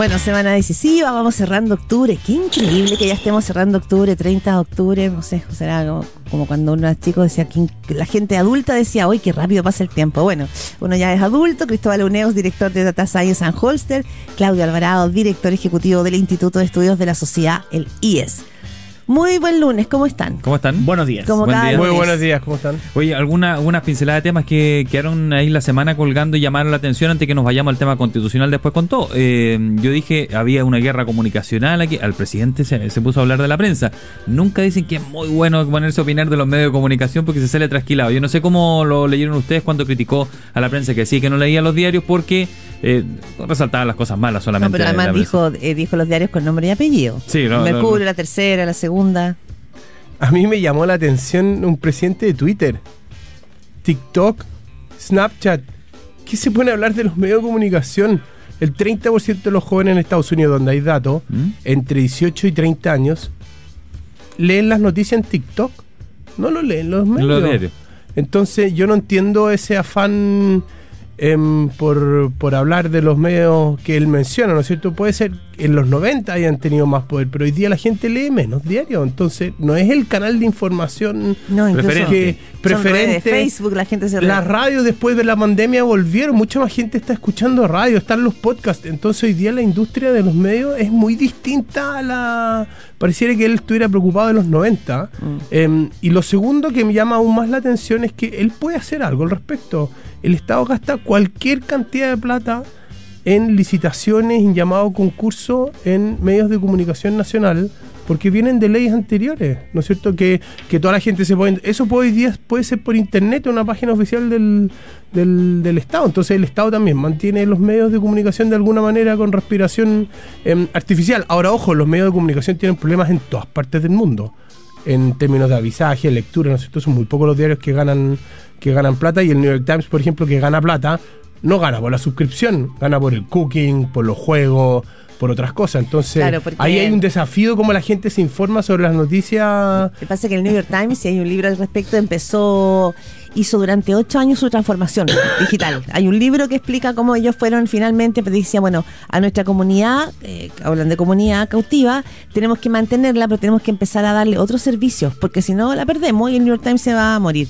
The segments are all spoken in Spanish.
Bueno, semana decisiva, vamos cerrando octubre. Qué increíble que ya estemos cerrando octubre, 30 de octubre. No sé, será como, cuando uno chico decía, que la gente adulta decía, hoy qué rápido pasa el tiempo. Bueno, uno ya es adulto. Cristóbal Uneos, director de Data Science and Holster. Claudio Alvarado, director ejecutivo del Instituto de Estudios de la Sociedad, el IES. Muy buen lunes, ¿cómo están? ¿Cómo están? Buenos días. Muy buenos días, ¿cómo están? Oye, alguna, algunas pinceladas de temas que quedaron ahí la semana colgando y llamaron la atención antes que nos vayamos al tema constitucional después con todo. Eh, yo dije, había una guerra comunicacional aquí, al presidente se, puso a hablar de la prensa. Nunca dicen que es muy bueno ponerse a opinar de los medios de comunicación porque se sale trasquilado. Yo no sé cómo lo leyeron ustedes cuando criticó a la prensa que sí, que no leía los diarios porque eh, resaltaba las cosas malas solamente. No, pero además dijo, eh, dijo los diarios con nombre y apellido. Sí, Mercurio, la tercera, la segunda. A mí me llamó la atención un presidente de Twitter, TikTok, Snapchat. ¿Qué se puede hablar de los medios de comunicación? El 30% de los jóvenes en Estados Unidos, donde hay datos, ¿Mm? entre 18 y 30 años, leen las noticias en TikTok. No lo leen los medios. Entonces yo no entiendo ese afán Em, por, por, hablar de los medios que él menciona, ¿no es cierto? Puede ser en los 90 hayan tenido más poder, pero hoy día la gente lee menos diario, entonces no es el canal de información preferente. preferente. Facebook, la gente se Las radios después de la pandemia volvieron, mucha más gente está escuchando radio, están los podcasts, entonces hoy día la industria de los medios es muy distinta a la... Pareciera que él estuviera preocupado de los 90. Mm. Em, y lo segundo que me llama aún más la atención es que él puede hacer algo al respecto el Estado gasta cualquier cantidad de plata en licitaciones, en llamado concurso en medios de comunicación nacional, porque vienen de leyes anteriores, ¿no es cierto? Que, toda la gente se puede... Eso hoy día puede ser por internet o una página oficial del, del, Estado. Entonces el Estado también mantiene los medios de comunicación de alguna manera con respiración em, artificial. Ahora, ojo, los medios de comunicación tienen problemas en todas partes del mundo en términos de avisaje, lectura, ¿no es cierto? Son muy pocos los diarios que ganan, que ganan plata y el New York Times, por ejemplo, que gana plata, no gana por la suscripción, gana por el cooking, por los juegos, por otras cosas. Entonces, ahí hay un desafío como la gente se informa sobre las noticias. Lo que pasa es que el New York Times, si hay un libro al respecto, empezó hizo durante ocho años su transformación digital. Hay un libro que explica cómo ellos fueron finalmente, pero decía, bueno, a nuestra comunidad, eh, hablan de comunidad cautiva, tenemos que mantenerla, pero tenemos que empezar a darle otros servicios, porque si no la perdemos y el New York Times se va a morir.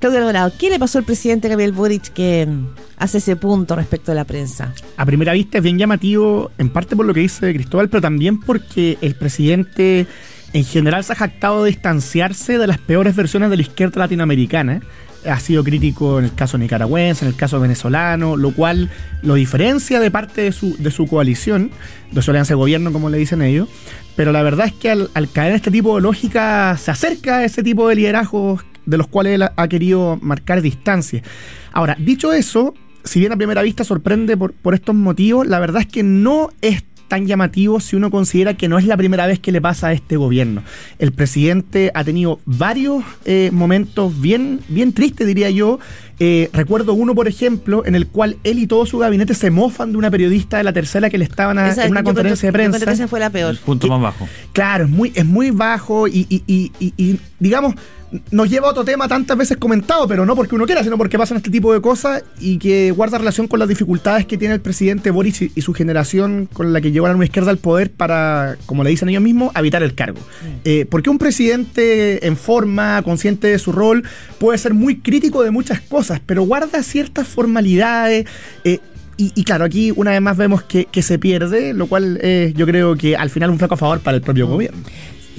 Claudio Alvarado, ¿qué le pasó al presidente Gabriel Boric que mm, hace ese punto respecto a la prensa? A primera vista es bien llamativo, en parte por lo que dice Cristóbal, pero también porque el presidente en general se ha jactado de distanciarse de las peores versiones de la izquierda latinoamericana ha sido crítico en el caso nicaragüense, en el caso venezolano, lo cual lo diferencia de parte de su, de su coalición, de su alianza de gobierno, como le dicen ellos. Pero la verdad es que al, caer en este tipo de lógica, se acerca a ese tipo de liderazgos de los cuales él ha, querido marcar distancia. Ahora, dicho eso, si bien a primera vista sorprende por, por estos motivos, la verdad es que no es tan llamativo si uno considera que no es la primera vez que le pasa a este gobierno. El presidente ha tenido varios eh, momentos bien, bien tristes, diría yo. Eh, recuerdo uno, por ejemplo, en el cual él y todo su gabinete se mofan de una periodista de la tercera que le estaban en una conferencia de prensa. Esa fue la peor. punto más bajo. Claro, es muy, es muy bajo y, y, y, y digamos nos lleva a otro tema tantas veces comentado, pero no porque uno quiera, sino porque pasan este tipo de cosas y que guarda relación con las dificultades que tiene el presidente Boris y, su generación con la que lleva a la izquierda al poder para, como le dicen ellos mismos, habitar el cargo. Eh, porque un presidente en forma, consciente de su rol, puede ser muy crítico de muchas cosas, pero guarda ciertas formalidades. Eh, y, claro, aquí una vez más vemos que, se pierde, lo cual yo creo que al final un flaco a favor para el propio mm. gobierno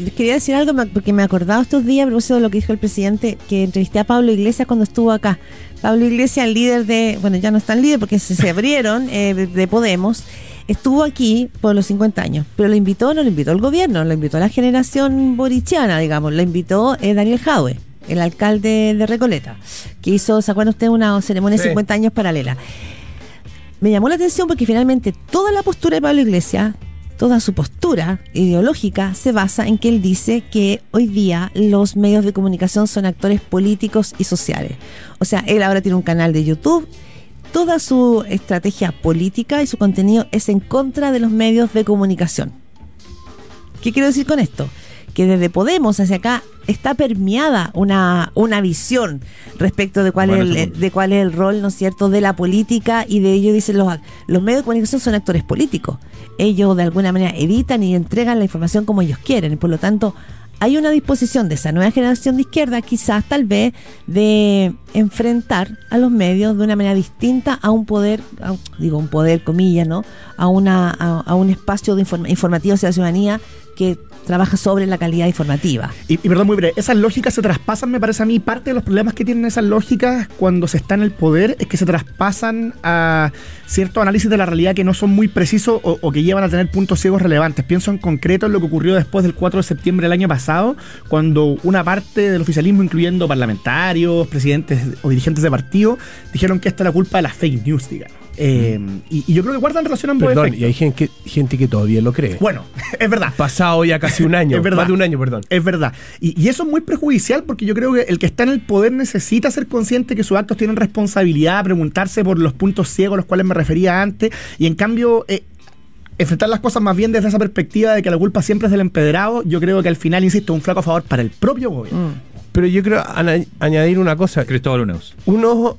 quería decir algo porque me acordaba estos días, a de lo que dijo el presidente, que entrevisté a Pablo Iglesias cuando estuvo acá. Pablo Iglesias, el líder de, bueno, ya no está el líder porque se, abrieron eh, de Podemos, estuvo aquí por los 50 años, pero lo invitó, no lo invitó el gobierno, lo invitó la generación borichiana, digamos, lo invitó eh, Daniel Jaue, el alcalde de Recoleta, que hizo, ¿se acuerdan ustedes, una ceremonia de 50 años paralela? Me llamó la atención porque finalmente toda la postura de Pablo Iglesias toda su postura ideológica se basa en que él dice que hoy día los medios de comunicación son actores políticos y sociales. O sea, él ahora tiene un canal de YouTube, toda su estrategia política y su contenido es en contra de los medios de comunicación. ¿Qué quiero decir con esto? Que desde Podemos hacia acá está permeada una, una visión respecto de cuál, Bueno, es el, de cuál es el rol, ¿no es cierto?, de la política y de ello dicen los, los medios de comunicación son actores políticos. Ellos de alguna manera editan y entregan la información como ellos quieren. Por lo tanto, hay una disposición de esa nueva generación de izquierda, quizás tal vez, de enfrentar a los medios de una manera distinta a un poder, a- digo un poder, comillas, ¿no? A, una, a, a un espacio de informa- informativo hacia la ciudadanía que trabaja sobre la calidad informativa. Y, y perdón, muy breve, esas lógicas se traspasan, me parece a mí, parte de los problemas que tienen esas lógicas cuando se está en el poder es que se traspasan a cierto análisis de la realidad que no son muy precisos o, o que llevan a tener puntos ciegos relevantes. Pienso en concreto en lo que ocurrió después del 4 de septiembre del año pasado, cuando una parte del oficialismo, incluyendo parlamentarios, presidentes o dirigentes de partido, dijeron que esta era culpa de las fake news, digamos. Eh, y, y yo creo que guardan relación a ambos Perdón, efectos. y hay gente que, gente que todavía lo cree. Bueno, es verdad. Pasado ya casi un año. Es verdad. Más de un año, perdón. Es verdad. Y, y eso es muy perjudicial porque yo creo que el que está en el poder necesita ser consciente que sus actos tienen responsabilidad, preguntarse por los puntos ciegos a los cuales me refería antes. Y en cambio, eh, enfrentar las cosas más bien desde esa perspectiva de que la culpa siempre es del empedrado, yo creo que al final, insisto, es un flaco favor para el propio gobierno. Pero yo creo añadir una cosa. Cristóbal Uneus. Uno,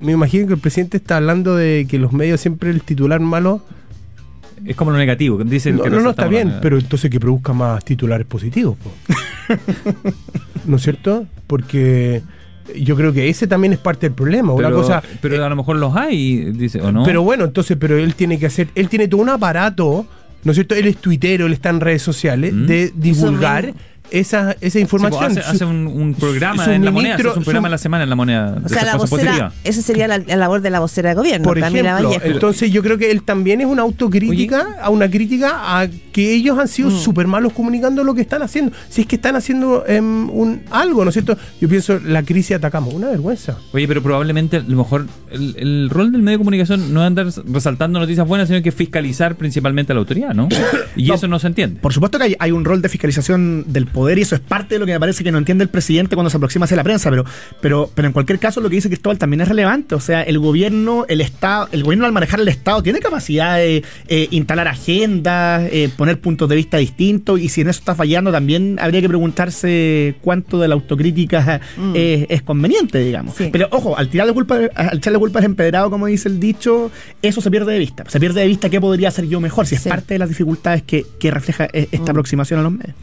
me imagino que el presidente está hablando de que los medios siempre el titular malo. Es como lo negativo. que Dicen No, que no, no, está bien, pero entonces que produzca más titulares positivos. po. ¿No es cierto? Porque yo creo que ese también es parte del problema. Pero, una cosa, pero eh, a lo mejor los hay, dice, ¿o no? Pero bueno, entonces, pero él tiene que hacer, él tiene todo un aparato, ¿no es cierto? Él es tuitero, él está en redes sociales, Mm. de divulgar esa, esa Sí, pues, información. hace, un, un programa su en la moneda, hace un programa su- en la semana en la moneda. O sea, la vocera, esa sería la, la labor de la vocera de gobierno, Por ejemplo, Vallejo. entonces yo creo que él también es una autocrítica, a una crítica a que ellos han sido Mm. súper malos comunicando lo que están haciendo. Si es que están haciendo em, un algo, ¿no es cierto? Yo pienso, la crisis de Atacama, una vergüenza. Oye, pero probablemente a lo mejor el, el rol del medio de comunicación no es andar resaltando noticias buenas, sino que fiscalizar principalmente a la autoridad, ¿no? Y No. eso no se entiende. Por supuesto que hay, hay un rol de fiscalización del poder y eso es parte de lo que me parece que no entiende el presidente cuando se aproxima hacia la prensa, pero, pero, pero en cualquier caso lo que dice Cristóbal también es relevante. O sea, el gobierno, el Estado, el gobierno al manejar el Estado tiene capacidad de eh, instalar agendas, eh, poner puntos de vista distintos, y si en eso está fallando, también habría que preguntarse cuánto de la autocrítica Mm. es conveniente, digamos. Sí. Pero ojo, al tirarle culpa, al echarle culpa al empedrado, como dice el dicho, eso se pierde de vista. Se pierde de vista qué podría hacer yo mejor, si es Sí. parte de las dificultades que, que refleja eh, esta Mm. aproximación a los medios.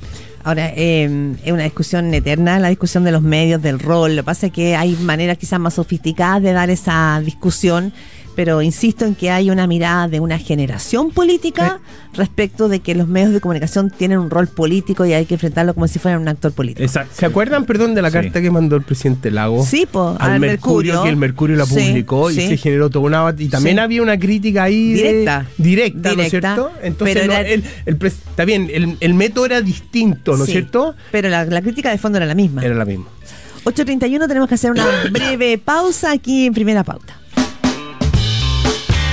Ahora, eh, es una discusión eterna, la discusión de los medios, del rol. Lo que pasa es que hay maneras quizás más sofisticadas de dar esa discusión, pero insisto en que hay una mirada de una generación política respecto de que los medios de comunicación tienen un rol político y hay que enfrentarlo como si fueran un actor político. Exacto. ¿Se acuerdan, perdón, de la Sí. carta que mandó el presidente Lago? Sí, po, al, al Mercurio, Mercurio. que el Mercurio la Sí, publicó y sí. se generó toda una y también Sí. había una crítica ahí de- Directa. directa, ¿no es cierto? Entonces pero no, era- el, el pres- está bien, el, el método era distinto, ¿no es Sí, cierto? Pero la, la crítica de fondo era la misma. Era la misma. 8.31 tenemos que hacer una breve pausa aquí en primera pauta.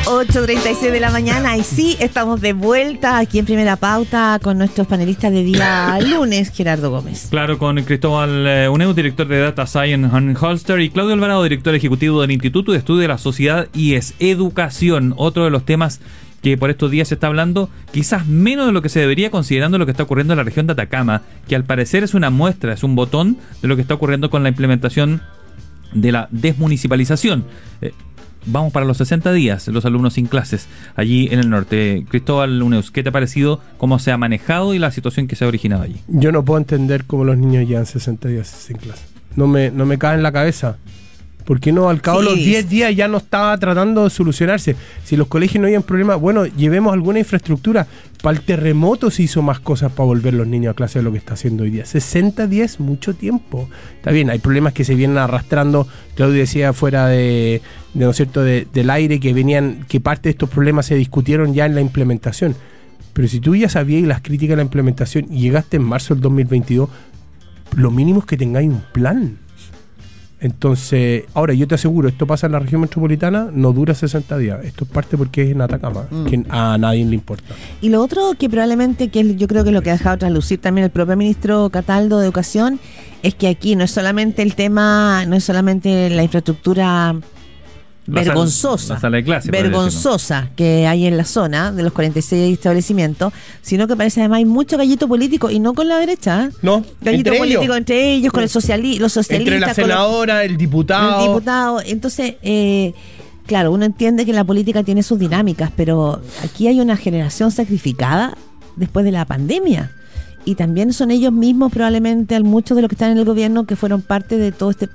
8.36 de la mañana y sí, estamos de vuelta aquí en primera pauta con nuestros panelistas de día lunes, Gerardo Gómez. Claro, con Cristóbal eh, Uneu, director de Data Science en Holster, y Claudio Alvarado, director ejecutivo del Instituto de Estudio de la Sociedad y es Educación, otro de los temas que por estos días se está hablando, quizás menos de lo que se debería considerando lo que está ocurriendo en la región de Atacama, que al parecer es una muestra, es un botón de lo que está ocurriendo con la implementación de la desmunicipalización. Eh, vamos para los 60 días, los alumnos sin clases allí en el norte. Cristóbal Uneus, ¿qué te ha parecido cómo se ha manejado y la situación que se ha originado allí? Yo no puedo entender cómo los niños llevan 60 días sin clase. No me, no me cae en la cabeza. ¿Por qué no al cabo de Sí. los 10 días ya no estaba tratando de solucionarse? Si los colegios no habían problema, bueno, llevemos alguna infraestructura. Para el terremoto se hizo más cosas para volver los niños a clase de lo que está haciendo hoy día. 60 días, mucho tiempo. Está bien, hay problemas que se vienen arrastrando. Claudio decía fuera de, de, ¿no es cierto?, de- del aire que venían, que parte de estos problemas se discutieron ya en la implementación. Pero si tú ya sabías las críticas a la implementación y llegaste en marzo del 2022, lo mínimo es que tengáis un plan. Entonces, ahora yo te aseguro, esto pasa en la región metropolitana, no dura 60 días. Esto es parte porque es en Atacama, Mm. que a nadie le importa. Y lo otro que probablemente, que es- yo creo que es lo que ha dejado traslucir también el propio ministro Cataldo de Educación, es que aquí no es solamente el tema, no es solamente la infraestructura La sal- vergonzosa, la sala de clase, podría vergonzosa que hay en la zona de los 46 establecimientos, sino que parece además hay mucho gallito político y no con la derecha. ¿eh? No, Gallito entre político ellos. entre ellos, con el sociali los socialistas, Entre la los- senadora, el diputado. el diputado. Entonces, eh, claro, uno entiende que la política tiene sus dinámicas, pero aquí hay una generación sacrificada después de la pandemia. Y también son ellos mismos, probablemente, al muchos de los que están en el gobierno, que fueron parte de todo este.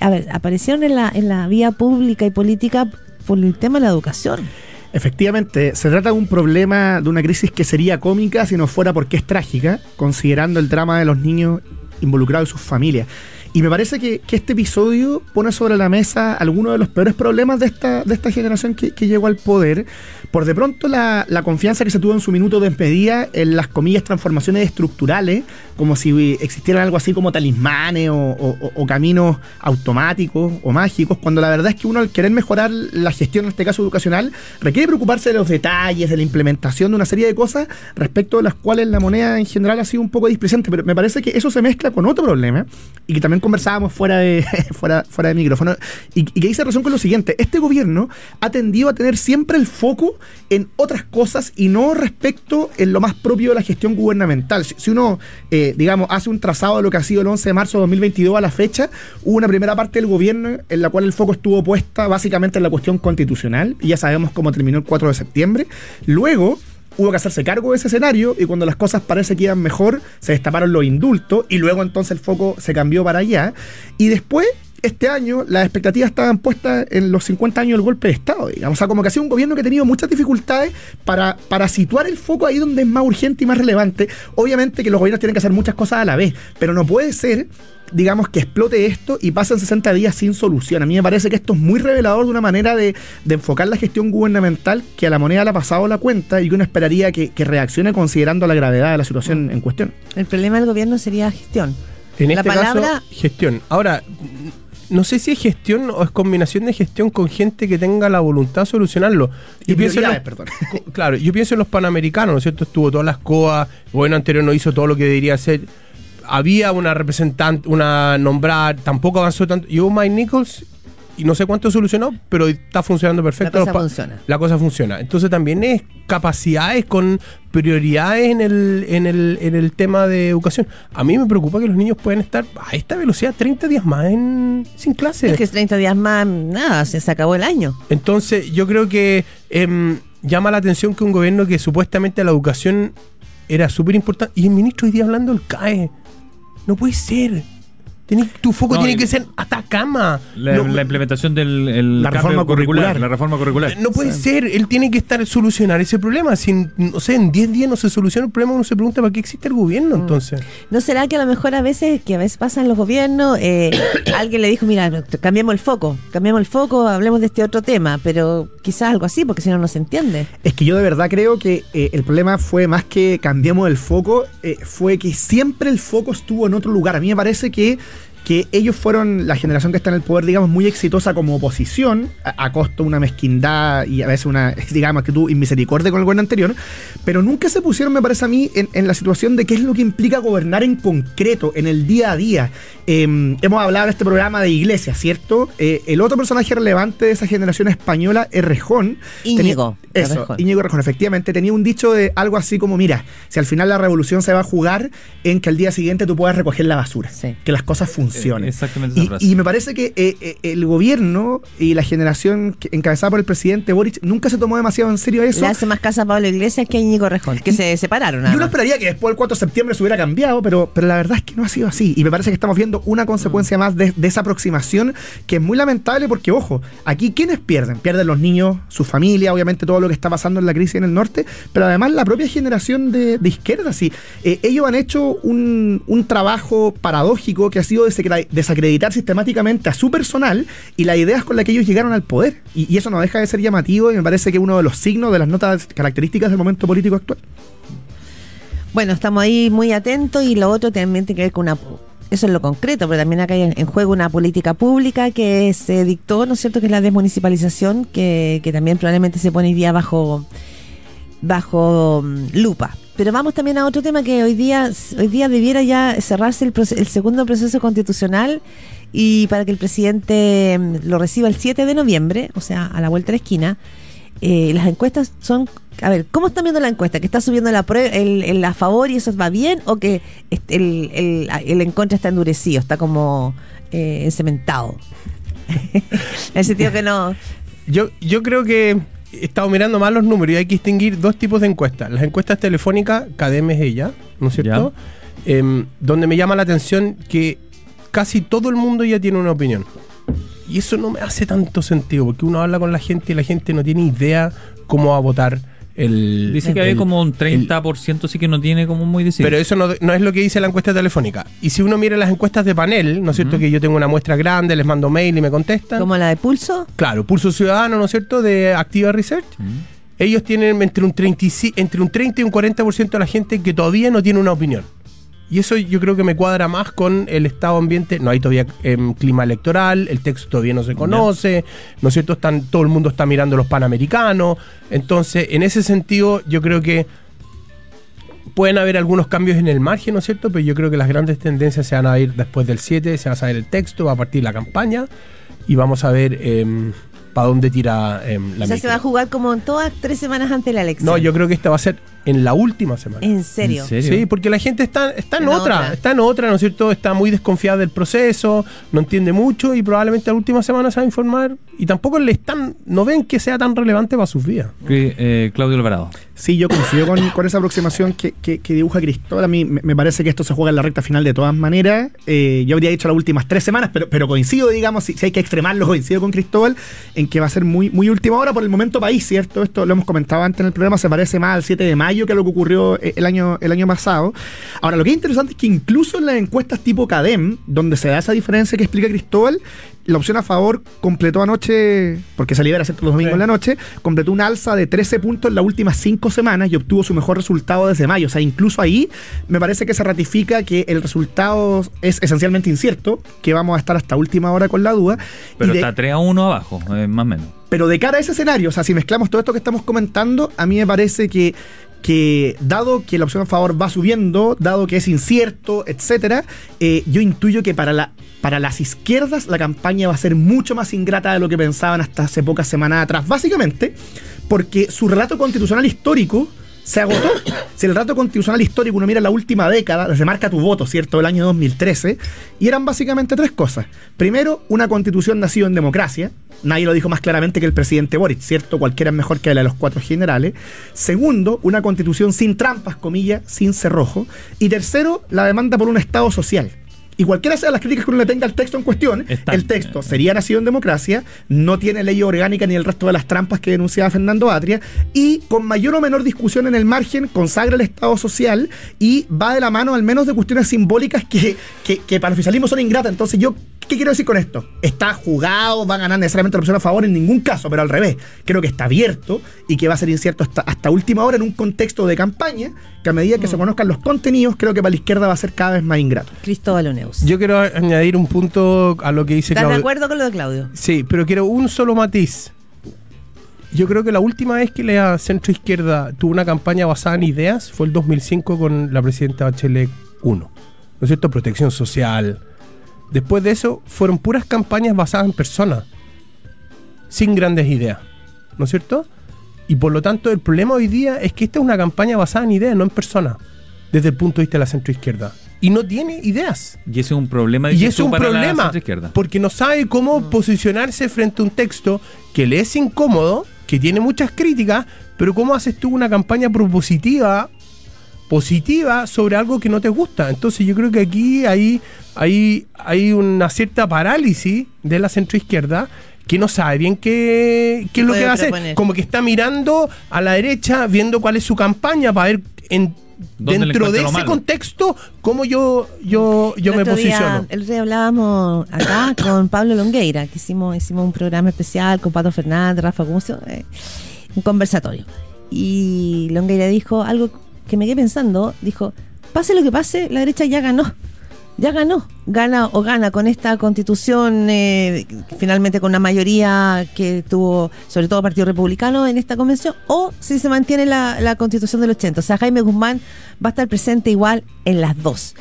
A ver, aparecieron en la, en la vía pública y política por el tema de la educación. Efectivamente, se trata de un problema, de una crisis que sería cómica si no fuera porque es trágica, considerando el drama de los niños involucrados y sus familias. Y me parece que, que este episodio pone sobre la mesa algunos de los peores problemas de esta, de esta generación que, que llegó al poder. Por de pronto la, la confianza que se tuvo en su minuto de despedida en las comillas transformaciones estructurales, como si existieran algo así como talismanes o- o- o caminos automáticos o mágicos, cuando la verdad es que uno al querer mejorar la gestión, en este caso educacional, requiere preocuparse de los detalles, de la implementación de una serie de cosas respecto de las cuales la moneda en general ha sido un poco displicente, pero me parece que eso se mezcla con otro problema y que también conversábamos fuera de, fuera, fuera de micrófono y, que dice razón con lo siguiente, este gobierno ha tendido a tener siempre el foco en otras cosas y no respecto en lo más propio de la gestión gubernamental. Si, si uno, eh, digamos, hace un trazado de lo que ha sido el 11 de marzo de 2022 a la fecha, hubo una primera parte del gobierno en la cual el foco estuvo puesta básicamente en la cuestión constitucional, y ya sabemos cómo terminó el 4 de septiembre. Luego hubo que hacerse cargo de ese escenario y cuando las cosas parece que iban mejor, se destaparon los indultos y luego entonces el foco se cambió para allá. Y después, este año, las expectativas estaban puestas en los 50 años del golpe de Estado, digamos. O sea, como que ha sido un gobierno que ha tenido muchas dificultades para, para situar el foco ahí donde es más urgente y más relevante. Obviamente que los gobiernos tienen que hacer muchas cosas a la vez, pero no puede ser digamos, que explote esto y pasen 60 días sin solución. A mí me parece que esto es muy revelador de una manera de, de enfocar la gestión gubernamental que a la moneda le ha pasado la cuenta y que uno esperaría que, que reaccione considerando la gravedad de la situación en cuestión. El problema del gobierno sería gestión. En La este palabra- caso, gestión. Ahora, no sé si es gestión o es combinación de gestión con gente que tenga la voluntad de solucionarlo. Y Yo pienso los- perdón. Claro, yo pienso en los panamericanos, ¿no es cierto? Estuvo todas las COA, gobierno anterior no hizo todo lo que debería hacer. Había una representante, una nombrada, tampoco avanzó tanto. Llegó Mike Nichols y no sé cuánto solucionó, pero está funcionando perfecto. La cosa funciona. La cosa funciona. Entonces también es capacidades con prioridades en el, en el, en el tema de educación. A mí me preocupa que los niños puedan estar a esta velocidad 30 días más en, sin clase. Es que 30 días más, nada, se, se acabó el año. Entonces, yo creo que em, llama la atención que un gobierno que supuestamente la educación era súper importante. Y el ministro hoy día hablando del CAE. No puede ser. Tiene- tu foco No, tiene que ser Atacama. La, no, la implementación del el La cambio reforma curricular. La reforma curricular. no puede ser. Él tiene que estar solucionar ese problema. Si, no sé, en 10 días no se soluciona el problema, uno se pregunta para qué existe el gobierno Mm. entonces. ¿No será que a lo mejor a veces, que a veces pasan los gobiernos, eh, alguien le dijo, mira, cambiemos el foco, cambiemos el foco, hablemos de este otro tema, pero quizás algo así, porque si no, no se entiende. Es que yo de verdad creo que eh, el problema fue más que cambiemos el foco, eh, fue que siempre el foco estuvo en otro lugar. A mí me parece que, que ellos fueron la generación que está en el poder, digamos, muy exitosa como oposición, a, a costo de una mezquindad y a veces una, digamos, que tuvo inmisericordia con el gobierno anterior, pero nunca se pusieron, me parece a mí, en, en la situación de qué es lo que implica gobernar en concreto, en el día a día. Eh, hemos hablado en este programa de Iglesias, ¿cierto? Eh, el otro personaje relevante de esa generación española es Rejón. Íñigo Tenía- Eso. Íñigo Rejón, efectivamente, tenía un dicho de algo así como, mira, si al final la revolución se va a jugar en que al día siguiente tú puedas recoger la basura, Sí. que las cosas funcionen. Eh, exactamente esa Y, frase. y me parece que eh, eh, el gobierno y la generación que- encabezada por el presidente Boric nunca se tomó demasiado en serio eso. Le hace más caso a Pablo Iglesias que a Íñigo Rejón, que se separaron. Y nada uno más. esperaría que después del 4 de septiembre se hubiera cambiado, pero, pero la verdad es que no ha sido así. Y me parece que estamos viendo una consecuencia más de, de esa aproximación que es muy lamentable porque, ojo, aquí ¿quiénes pierden? Pierden los niños, su familia, obviamente todo lo que está pasando en la crisis en el norte, pero además la propia generación de, de izquierda. Sí. Eh, ellos han hecho un, un trabajo paradójico que ha sido desacre- desacreditar sistemáticamente a su personal y las ideas con las que ellos llegaron al poder. Y, eso no deja de ser llamativo y me parece que uno de los signos de las notas características del momento político actual. Bueno, estamos ahí muy atentos y lo otro también tiene que ver con una... Eso es lo concreto, pero también acá hay en juego una política pública que se dictó, ¿no es cierto?, que es la desmunicipalización, que, que también probablemente se pone hoy día bajo, bajo mm, lupa. Pero vamos también a otro tema que hoy día, hoy día debiera ya cerrarse el, proce- el segundo proceso constitucional y para que el presidente mm, lo reciba el 7 de noviembre, o sea, a la vuelta de la esquina. Eh, las encuestas son, a ver, ¿cómo están viendo la encuesta? ¿Que está subiendo la prueba, el, a favor y eso va bien? ¿O que el, el, el en contra está endurecido, está como eh, encementado? en el sentido que no... Yo, yo creo que he estado mirando mal los números y hay que distinguir dos tipos de encuestas. Las encuestas telefónicas, CADEM es ella, ¿no es cierto? Em, donde me llama la atención que casi todo el mundo ya tiene una opinión. Y eso no me hace tanto sentido, porque uno habla con la gente y la gente no tiene idea cómo va a votar el... Dice que el- hay como un el- 30% sí que no tiene como muy decidido. Pero eso no, no es lo que dice la encuesta telefónica. Y si uno mira las encuestas de panel, ¿no es cierto? Que yo tengo una muestra grande, les mando mail y me contestan. Como la de pulso. Claro, Pulso Ciudadano, ¿no es cierto? De Activa Research. Ellos tienen entre un, 30 y, ci- entre un 30 y un 40% de la gente que todavía no tiene una opinión. Y eso yo creo que me cuadra más con el estado ambiente. No hay todavía em, clima electoral, el texto todavía no se conoce, ¿no es cierto? Están, todo el mundo está mirando los panamericanos. Entonces, en ese sentido, yo creo que pueden haber algunos cambios en el margen, ¿no es cierto? Pero yo creo que las grandes tendencias se van a ir después del 7, se va a saber el texto, va a partir la campaña y vamos a ver para dónde tira em, la o sea, se va a jugar como en todas tres semanas antes de la elección. No, yo creo que esta va a ser en la última semana. ¿En serio? ¿En serio? Sí, porque la gente está, está en, En otra, otra. está en otra, ¿no es cierto? Está muy desconfiada del proceso, no entiende mucho y probablemente la última semana se va a informar y tampoco le están, no ven que sea tan relevante para sus vidas. Que, eh, Claudio Alvarado. Sí, yo coincido con, con esa aproximación que, que- que dibuja Cristóbal. A mí me, me parece que esto se juega en la recta final de todas maneras. Eh, yo habría dicho las últimas tres semanas, pero, pero coincido, digamos, si, si hay que extremarlo, coincido con Cristóbal, en que va a ser muy, muy última hora por el momento país, ¿cierto? Esto lo hemos comentado antes en el programa, se parece más al 7 de mayo que a lo que ocurrió eh, el año, el año pasado. Ahora, lo que es interesante es que incluso en las encuestas tipo CADEM, donde se da esa diferencia que explica Cristóbal, la opción a favor completó anoche, porque se libera los domingos Sí. en la noche, completó un alza de 13 puntos en las últimas 5 semanas y obtuvo su mejor resultado desde mayo. O sea, incluso ahí me parece que se ratifica que el resultado es esencialmente incierto, que vamos a estar hasta última hora con la duda. y Pero de- está 3 a 1 abajo, eh, más o menos. pero de cara a ese escenario, o sea, si mezclamos todo esto que estamos comentando, a mí me parece que, que dado que la opción a favor va subiendo, dado que es incierto, etcétera, eh, yo intuyo que para, la, para las izquierdas la campaña va a ser mucho más ingrata de lo que pensaban hasta hace pocas semanas atrás. Básicamente, porque su relato constitucional histórico se agotó. Si el relato constitucional histórico uno mira la última década, desde marca tu voto, ¿cierto? El año 2013, y eran básicamente tres cosas. Primero, una constitución nacida en democracia. Nadie lo dijo más claramente que el presidente Boric, ¿cierto? Cualquiera es mejor que la de los cuatro generales. Segundo, una constitución sin trampas, comillas, sin cerrojo. Y tercero, la demanda por un Estado social. Y cualquiera sean las críticas que uno le tenga al texto en cuestión, Está- el texto sería nacido en democracia, no tiene ley orgánica ni el resto de las trampas que denunciaba Fernando Atria, y con mayor o menor discusión en el margen consagra el Estado social y va de la mano al menos de cuestiones simbólicas que, que, que para el oficialismo son ingratas. Entonces yo, ¿qué quiero decir con esto? ¿Está jugado? ¿Va a ganar necesariamente la opción a favor? En ningún caso, pero al revés. Creo que está abierto y que va a ser incierto hasta, hasta última hora en un contexto de campaña que a medida que se conozcan los contenidos, creo que para la izquierda va a ser cada vez más ingrato. Cristóbal Oneus. Yo quiero añadir un punto a lo que dice ¿Estás de Claudio. acuerdo con lo de Claudio? Sí, pero quiero un solo matiz. Yo creo que la última vez que la centro izquierda tuvo una campaña basada en ideas fue el 2005 con la presidenta Bachelet 1. ¿No es cierto? Protección social. Después de eso fueron puras campañas basadas en personas, sin grandes ideas. ¿No es cierto? Y por lo tanto el problema hoy día es que esta es una campaña basada en ideas, no en personas, desde el punto de vista de la centro izquierda. Y no tiene ideas. Y ese es un problema Y es un para la problema centroizquierda. porque no sabe cómo posicionarse frente a un texto que le es incómodo, que tiene muchas críticas, pero cómo haces tú una campaña propositiva, positiva sobre algo que no te gusta. Entonces yo creo que aquí hay, hay, hay una cierta parálisis de la centroizquierda que no sabe bien qué, qué es lo que va a hacer. Como que está mirando a la derecha, viendo cuál es su campaña para ver en, ¿Dónde le dentro de ese malo? contexto cómo yo, yo, yo El me otro día- posiciono. el otro día hablábamos acá con Pablo Longueira, que hicimos, hicimos un programa especial con Pato Fernández, Rafa Gumucio, eh, un conversatorio. Y Longueira dijo algo que me quedé pensando, dijo, pase lo que pase, la derecha ya ganó. Ya ganó, gana o gana con esta constitución, eh, finalmente con una mayoría que tuvo, sobre todo Partido Republicano en esta convención, o si se mantiene la, la constitución del 80. O sea, Jaime Guzmán va a estar presente igual en las dos.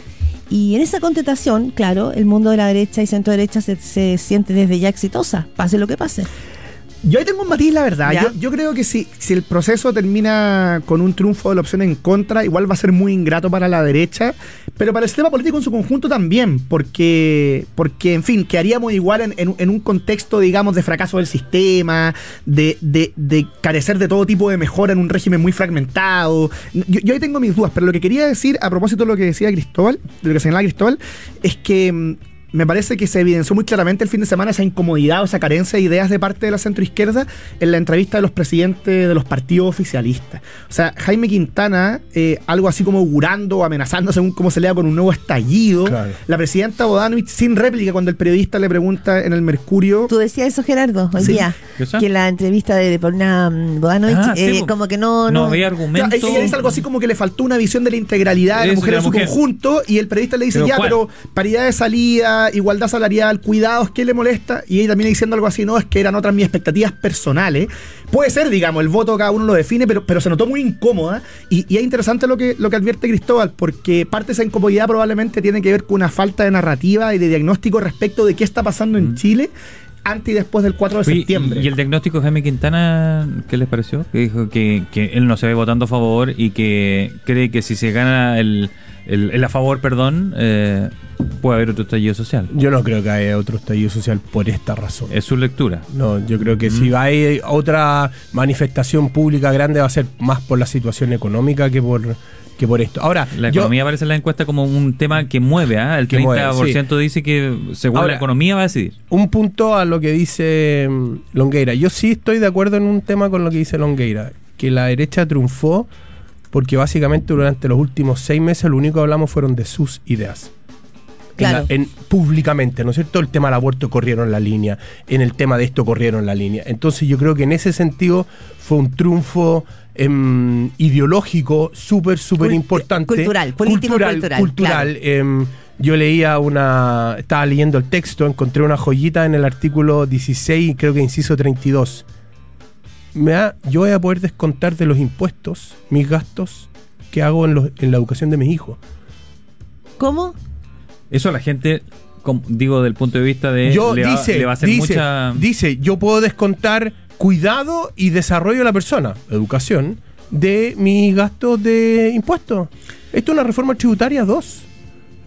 Y en esa contestación, claro, el mundo de la derecha y centro derecha se, se siente desde ya exitosa, pase lo que pase. Yo ahí tengo un matiz, la verdad. Yo, yo creo que si, si el proceso termina con un triunfo de la opción en contra, igual va a ser muy ingrato para la derecha, pero para el sistema político en su conjunto también, porque, porque en fin, quedaríamos igual en, en- en un contexto, digamos, de fracaso del sistema, de, de- de carecer de todo tipo de mejora en un régimen muy fragmentado. Yo, yo ahí tengo mis dudas, pero lo que quería decir, a propósito de lo que decía Cristóbal, de lo que señalaba Cristóbal, es que mm, me parece que se evidenció muy claramente el fin de semana esa incomodidad o esa carencia de ideas de parte de la centroizquierda en la entrevista de los presidentes de los partidos oficialistas. O sea, Jaime Quintana, eh, algo así como augurando o amenazando, según cómo se lea, con un nuevo estallido. Claro. La presidenta Bodanovich sin réplica cuando el periodista le pregunta en el Mercurio. Tú decías eso, Gerardo, hoy Sí. día, que la entrevista de, de Paulina mm, Bodanovich, Ah, eh, como que no... No no, había argumento. ella dice algo así como que le faltó una visión de la integralidad de la mujer de en su mujer. conjunto y el periodista le dice, ¿Pero ya, cuál? pero paridad de salida, igualdad salarial, cuidados, ¿qué le molesta? Y ella también diciendo algo así, no, es que eran otras mis expectativas personales. Puede ser, digamos, el voto cada uno lo define, pero, pero se notó muy incómoda y, y es interesante lo que, lo que advierte Cristóbal, porque parte de esa incomodidad probablemente tiene que ver con una falta de narrativa y de diagnóstico respecto de qué está pasando en Chile antes y después del 4 de Oye, septiembre. ¿Y el diagnóstico de Jaime Quintana, qué les pareció? Que dijo que, que él no se ve votando a favor y que cree que si se gana el, el, el a favor, perdón, eh, puede haber otro estallido social. Yo no creo que haya otro estallido social por esta razón. Es su lectura. No, yo creo que si hay otra manifestación pública grande va a ser más por la situación económica que por que por esto. Ahora, La yo- economía aparece en la encuesta como un tema que mueve, ¿ah? El Que 30% mueve, dice que según Ahora- la economía va a decidir. un punto a lo que dice mm, Longueira. Yo sí estoy de acuerdo en un tema con lo que dice Longueira, que la derecha triunfó porque básicamente durante los últimos seis meses lo único que hablamos fueron de sus ideas. En la- Claro. En, públicamente, ¿no es cierto? El tema del aborto corrieron la línea, en el tema de esto corrieron la línea. Entonces yo creo que en ese sentido fue un triunfo em, ideológico súper, súper importante. cultural, político cultural. cultural, cultural. Em, yo leía una, estaba leyendo el texto, encontré una joyita en el artículo 16, creo que inciso 32. Me da- yo voy a poder descontar de los impuestos mis gastos que hago en, los- en la educación de mis hijos. ¿Cómo? Eso a la gente, digo, del punto de vista de. yo le, va, dice, le va a hacer dice, mucha. dice, yo puedo descontar cuidado y desarrollo de la persona, educación, de mis gastos de impuestos. Esto es una reforma tributaria 2.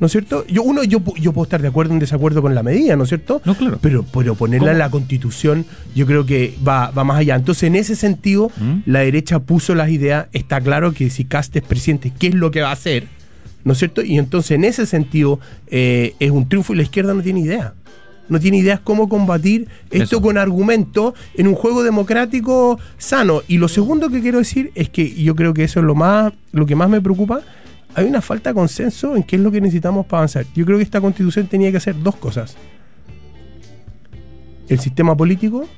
¿No es cierto? Yo, uno, yo, yo puedo estar de acuerdo o en desacuerdo con la medida, ¿no es cierto? No, claro. Pero, pero ponerla ¿Cómo? en la constitución, yo creo que va, va más allá. Entonces, en ese sentido, ¿Mm? la derecha puso las ideas. Está claro que si Cast es presidente, ¿qué es lo que va a hacer? ¿No es cierto? Y entonces, en ese sentido, eh, es un triunfo y la izquierda no tiene idea. No tiene ideas cómo combatir esto Eso. con argumento en un juego democrático sano. Y lo segundo que quiero decir es que yo creo que eso es lo más, lo que más me preocupa. Hay una falta de consenso en qué es lo que necesitamos para avanzar. Yo creo que esta constitución tenía que hacer dos cosas. El sistema político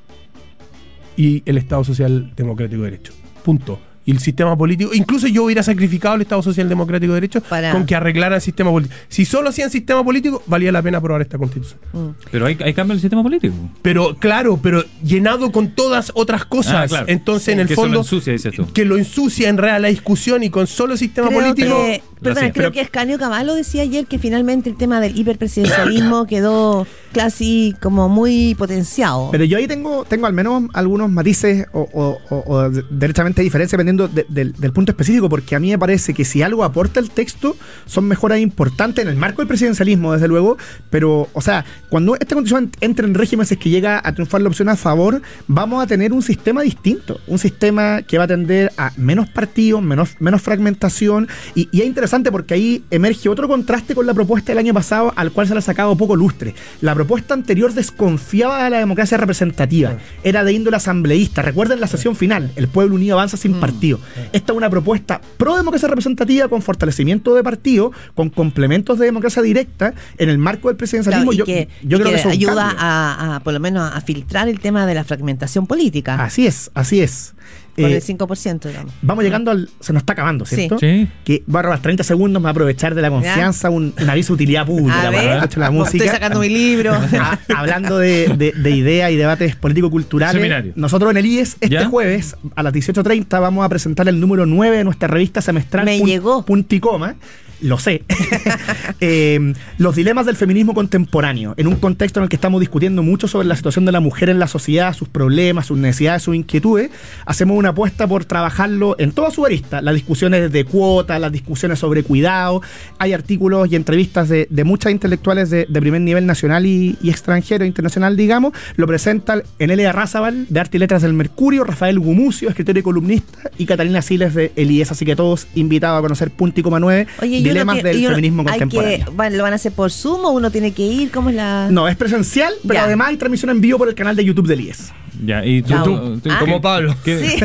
y el Estado Social Democrático de Derecho. Punto. Y el sistema político, incluso yo hubiera sacrificado el Estado Social Democrático de Derecho Para- con que arreglaran el sistema político. Si solo hacían sistema político, valía la pena aprobar esta constitución. Mm. Pero hay, hay cambio en el sistema político. Pero claro, pero llenado con todas otras cosas. Ah, claro. Entonces, Sí, en el que eso lo fondo, ensucia, dices tú. que lo ensucia en real la discusión y con solo sistema Creo político. que, perdona, creo que Escanio Caballo decía ayer que finalmente el tema del hiperpresidencialismo quedó casi como muy potenciado. Pero yo ahí tengo, tengo al menos algunos matices o, o- o- o de- derechamente diferencia dependiendo de- del- del punto específico, porque a mí me parece que si algo aporta el texto, son mejoras importantes en el marco del presidencialismo, desde luego, pero, o sea, cuando esta constitución entre en régimen, si es que llega a triunfar la opción a favor, vamos a tener un sistema distinto, un sistema que va a tender a menos partidos, menos, menos fragmentación, y, y es interesante porque ahí emerge otro contraste con la propuesta del año pasado, al cual se le ha sacado poco lustre. La propuesta anterior desconfiaba de la democracia representativa, era de índole asambleísta. Recuerden la sesión final, el pueblo unido avanza sin partido. Esta es una propuesta pro democracia representativa con fortalecimiento de partido, con complementos de democracia directa en el marco del Claro, presidencialismo. y yo que, yo y creo que que ayuda a, por lo menos a filtrar el tema de la fragmentación política. Así es, así es. Por Eh, el 5%, digamos. Vamos llegando al. Se nos está acabando, Sí. ¿cierto? Sí. Que va a robar 30 segundos, me va a aprovechar de la confianza, un, un aviso de utilidad pública A para ver, la estoy música. sacando mi libro. Ah, hablando de, de- de ideas y debates político-culturales, Seminario. nosotros en el IES este ¿Ya? jueves a las 18.30 vamos a presentar el número 9 de nuestra revista semestral Me Pun- llegó. Punto y coma. Lo sé. Eh, los dilemas del feminismo contemporáneo, en un contexto en el que estamos discutiendo mucho sobre la situación de la mujer en la sociedad, sus problemas, sus necesidades, sus inquietudes, hacemos una apuesta por trabajarlo en toda su arista. Las discusiones de cuotas, las discusiones sobre cuidado. Hay artículos y entrevistas de, de muchas intelectuales de, de primer nivel nacional y, extranjero, internacional, digamos. Lo presentan Enelia Razabal, de Arte y Letras del Mercurio, Rafael Gumucio, escritor y columnista, y Catalina Siles de Elías. Así que todos invitados a conocer Punto y Coma 9, Oye, dilemas tiene- del uno- feminismo contemporáneo. Que, bueno, ¿Lo van a hacer por Zoom o uno tiene que ir? ¿Cómo es la...? No, es presencial, pero Ya. además hay transmisión en vivo por el canal de YouTube del IES. Ya, y tú, tú- tú- Ah. ¿qué- Como Pablo. qué- Sí.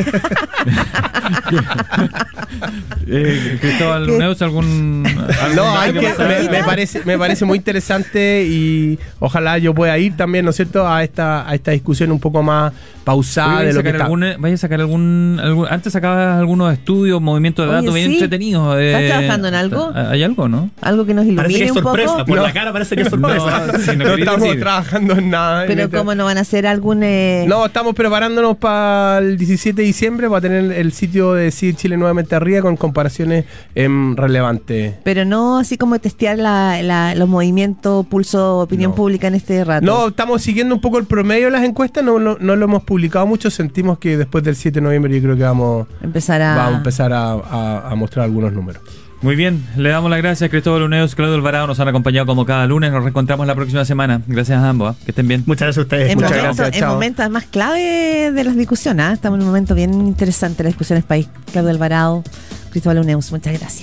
eh, Cristóbal ¿Qué? Neus, algún, algún No, hay que me, me parece, me parece muy interesante y ojalá yo pueda ir también, ¿no es cierto?, a esta, a esta discusión un poco más pausada Oye, de ¿Vaya a lo que sacar está. algún, vaya a sacar algún, algún- Antes sacabas algunos estudios, movimientos de Oye, datos bien entretenidos. ¿Estás eh, trabajando en algo? ¿Hay algo, no? Algo que nos ilumine Parece que es un sorpresa, poco. por No. la cara parece que es sorpresa. No, estamos decir. trabajando en nada. en Pero este- ¿cómo no van a hacer algún... eh, No, estamos preparándonos para el 17 de diciembre para tener el sitio de CID Chile nuevamente arriba con comparaciones em, relevantes. Pero no así como testear la, la- los movimientos, pulso, opinión No. pública en este rato. No, estamos siguiendo un poco el promedio de las encuestas, no, lo- no lo hemos publicado mucho, sentimos que después del 7 de noviembre yo creo que vamos, Empezar a... vamos a empezar a, a- a mostrar algunos números. Muy bien, le damos las gracias a Cristóbal Uneos, Claudio Alvarado, nos han acompañado como cada lunes, nos reencontramos la próxima semana. Gracias a ambos, ¿ah? que estén bien. Muchas gracias a ustedes. En Muchas momentos, gracias, en chao. momentos además clave de las discusiones. ¿ah? Estamos en un momento bien interesante de las discusiones país. Claudio Alvarado, Cristóbal Uneus, muchas gracias.